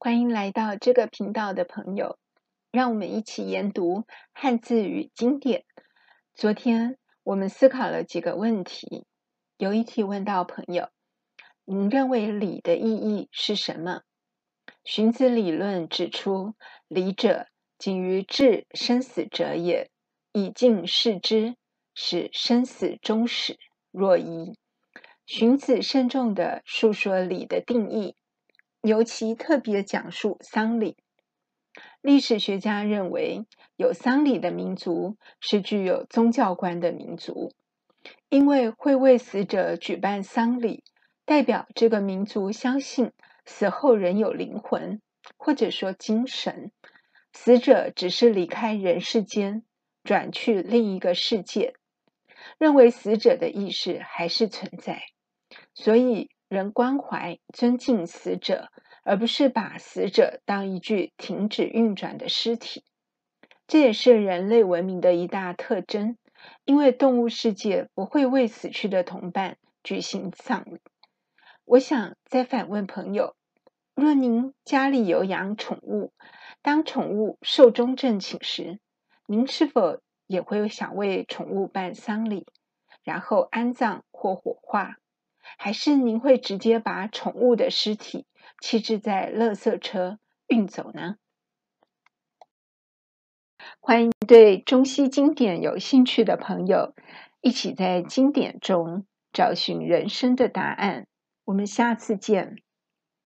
欢迎来到这个频道的朋友，让我们一起研读汉字与经典。昨天我们思考了几个问题，有一题问到朋友：您认为礼的意义是什么？荀子理论指出，礼者，仅于治生死者也，以敬事之，使生死终始若一。荀子慎重地述说礼的定义。尤其特别讲述丧礼。历史学家认为，有丧礼的民族是具有宗教观的民族，因为会为死者举办丧礼，代表这个民族相信死后人有灵魂，或者说精神，死者只是离开人世间，转去另一个世界，认为死者的意识还是存在，所以。人关怀、尊敬死者，而不是把死者当一具停止运转的尸体。这也是人类文明的一大特征，因为动物世界不会为死去的同伴举行葬礼。我想再反问朋友：若您家里有养宠物，当宠物寿终正寝时，您是否也会想为宠物办丧礼，然后安葬或火化？还是您会直接把宠物的尸体弃置在垃圾车运走呢？欢迎对中西经典有兴趣的朋友一起在经典中找寻人生的答案。我们下次见。